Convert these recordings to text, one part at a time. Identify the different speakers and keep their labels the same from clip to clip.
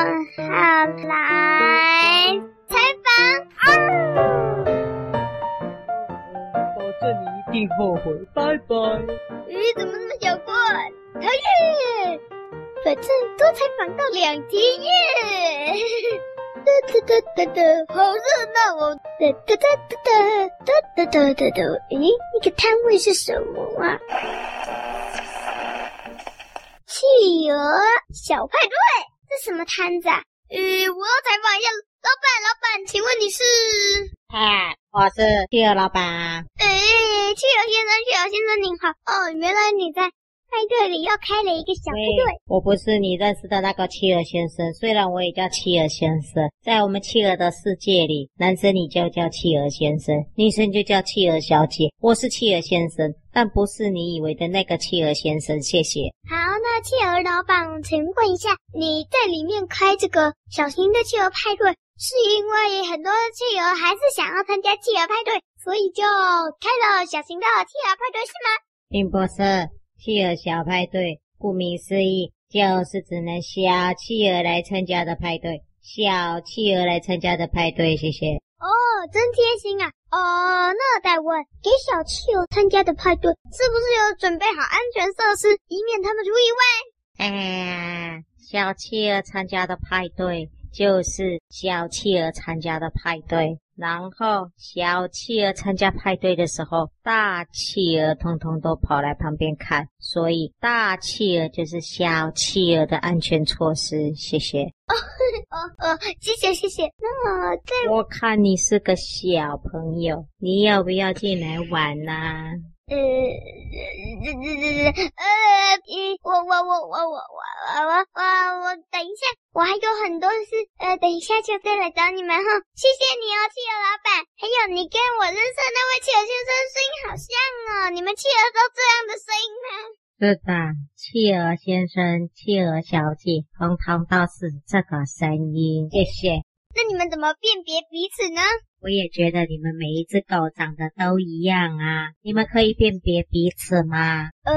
Speaker 1: 好来采访啊！
Speaker 2: 保证你一定后悔，拜拜。
Speaker 1: 咦，怎么那么小个？讨厌！反正多采访到两天耶！哒哒哒哒哒，好热闹哦！哒哒哒哒哒哒哒哒哒，咦，那个摊位是什么啊？企鹅小派对，这什么摊子啊？呃，我要采访一下老板，老板，请问你是？
Speaker 3: 嗨，我是企鹅老板。
Speaker 1: 哎，企鹅先生，企鹅先生您好。哦，原来你在。派对里又开了一个小派对。
Speaker 3: 我不是你认识的那个企鹅先生，虽然我也叫企鹅先生，在我们企鹅的世界里，男生你就叫企鹅先生，女生就叫企鹅小姐。我是企鹅先生，但不是你以为的那个企鹅先生。谢谢。
Speaker 1: 好，那企鹅老板，请问一下，你在里面开这个小型的企鹅派对，是因为很多企鹅还是想要参加企鹅派对，所以就开了小型的企鹅派对，是吗？
Speaker 3: 并不是。企鹅小派对，顾名思义，就是只能小企鹅来参加的派对。小企鹅来参加的派对，谢谢。
Speaker 1: 哦，真贴心啊！哦，那再问，给小企鹅参加的派对，是不是有准备好安全设施，以免他们出意外？
Speaker 3: 哎，小企鹅参加的派对，就是小企鹅参加的派对。然后小企鹅参加派对的时候，大企鹅通通都跑来旁边看，所以大企鹅就是小企鹅的安全措施。谢谢。
Speaker 1: 哦哦哦，谢谢谢谢。那在
Speaker 3: 我看你是个小朋友，你要不要进来玩呢、啊？
Speaker 1: 呃，这这这这呃，我我我我我我我我我我等一下，我还有很多事，呃，等一下就再来找你们哈。谢谢你哦，企鹅老板。还有你跟我认识的那位企鹅先生声音好像哦，你们企鹅都这样的声音吗？
Speaker 3: 是的，企鹅先生、企鹅小姐，通通都是这个声音。谢谢。
Speaker 1: 那你们怎么辨别彼此呢？
Speaker 3: 我也觉得你们每一只狗长得都一样啊！你们可以辨别彼此吗？
Speaker 1: 呃，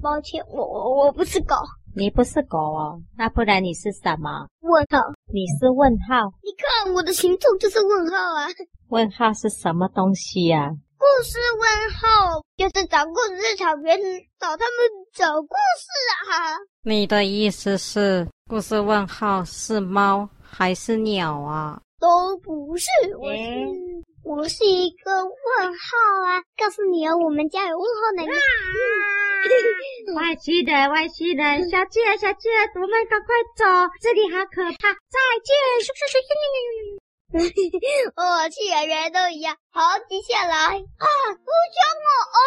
Speaker 1: 抱歉，我我我不是狗。
Speaker 3: 你不是狗哦？那不然你是什么？
Speaker 1: 问号。
Speaker 3: 你是问号？
Speaker 1: 你看我的形状就是问号啊！
Speaker 3: 问号是什么东西呀？
Speaker 1: 故事问号就是找故事的草原，找他们找故事啊！
Speaker 3: 你的意思是故事问号是猫还是鸟啊？
Speaker 1: 都不是，我是、欸、我是一个问号啊！告诉你哦，我们家有问号能力。
Speaker 3: 外星人，外星人，小鸡儿，小鸡儿，我们赶快走，这里好可怕！再见，咻咻咻咻咻咻咻！
Speaker 1: 哦，企鹅人都一样。好，接下来啊，好香哦哦。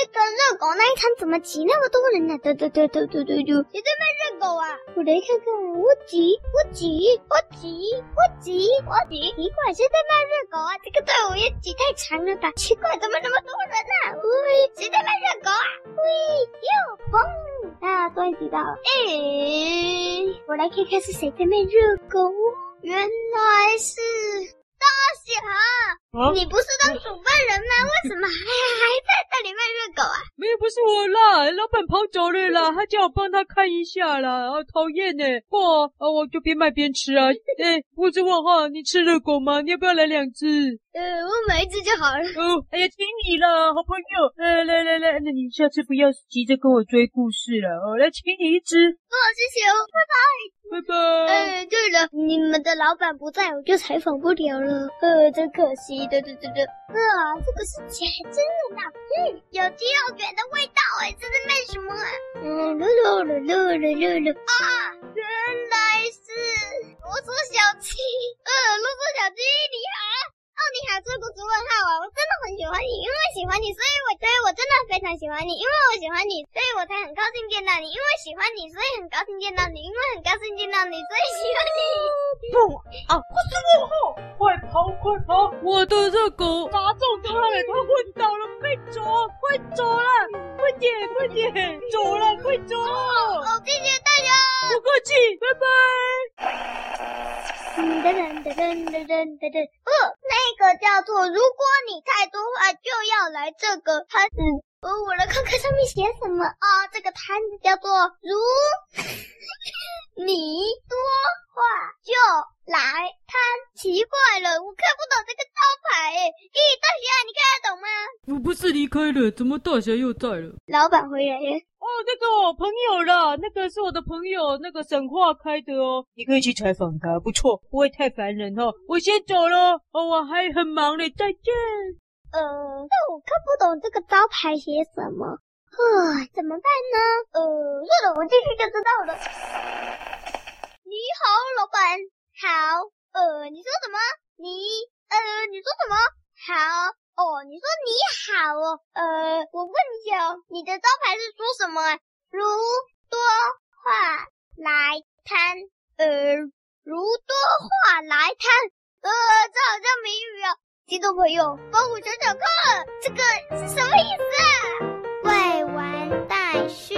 Speaker 1: 那个热狗那一摊怎么挤那么多人呢？嘟嘟嘟嘟嘟嘟嘟，谁在卖热狗啊？我来看看，我挤，我挤，我挤，我挤，我挤，奇怪，谁在卖热狗啊？这个队伍也挤太长了吧？奇怪，怎么那么多人呢？喂，谁在卖热狗啊？喂，哟，嘣，啊，终于挤到了。哎，我来看看是谁在卖热狗。原来是。大侠，啊、你不是当主办人吗？为什么还还热狗啊？
Speaker 2: 没有，不是我啦，老板跑走了啦，他叫我帮他看一下啦，好讨厌呢。哇，啊，我就边卖边吃啊。哎，我是问号，你吃热狗吗？你要不要来两只？
Speaker 1: 呃，我买一只就好了。
Speaker 2: 哦，哎呀，请你了，好朋友。呃来来来，那你下次不要急着跟我追故事了哦。来，请你一只。
Speaker 1: 哦，谢谢哦，拜拜。
Speaker 2: 拜拜。
Speaker 1: 哎，对了，你们的老板不在，我就采访不了了。呃，真可惜。对对对对。啊，这个是假真的呢。嗯，有鸡肉卷的味道哎，这是卖什么啊？嗯，噜噜噜噜噜噜。啊，原来是我说小七。喜欢你，因为我喜欢你，所以我才很高兴见到你。因为喜欢你，所以很高兴见到你。因为很高兴见到你，所以喜欢你。
Speaker 2: 不啊！我是我号，快跑快跑！我的热狗砸中他了，他昏倒了，被啄，快走了，快点快点，走了快走。
Speaker 1: 好、谢谢大家，
Speaker 2: 不客气，拜拜。
Speaker 1: 噔噔噔噔噔噔噔噔，呃，那个叫做，如果你太多话，就要来这个，很。是哦，我来看看上面写什么啊？这个摊子叫做“如你多话就”。来摊，奇怪了，我看不懂这个招牌诶。咦，大侠，你看得懂吗？
Speaker 2: 我不是离开了，怎么大侠又在了？
Speaker 1: 老板回来了。
Speaker 2: 哦，那个我朋友啦，那个是我的朋友，那个神话开的哦，你可以去采访他，不错，不会太烦人哦。我先走了，哦，我还很忙嘞，再见。
Speaker 1: 呃，但我看不懂这个招牌写什么，呵，怎么办呢？呃，算了，我进去就知道了。你好，老板。好，呃，你说什么？你，呃，你说什么？好。哦，你说你好哦，呃，我问一下哦，你的招牌是说什么？如多话来摊，呃，如多话来摊，呃，这好像谜语哦。听众朋友，帮我找找看，这个是什么意思啊？未完待续。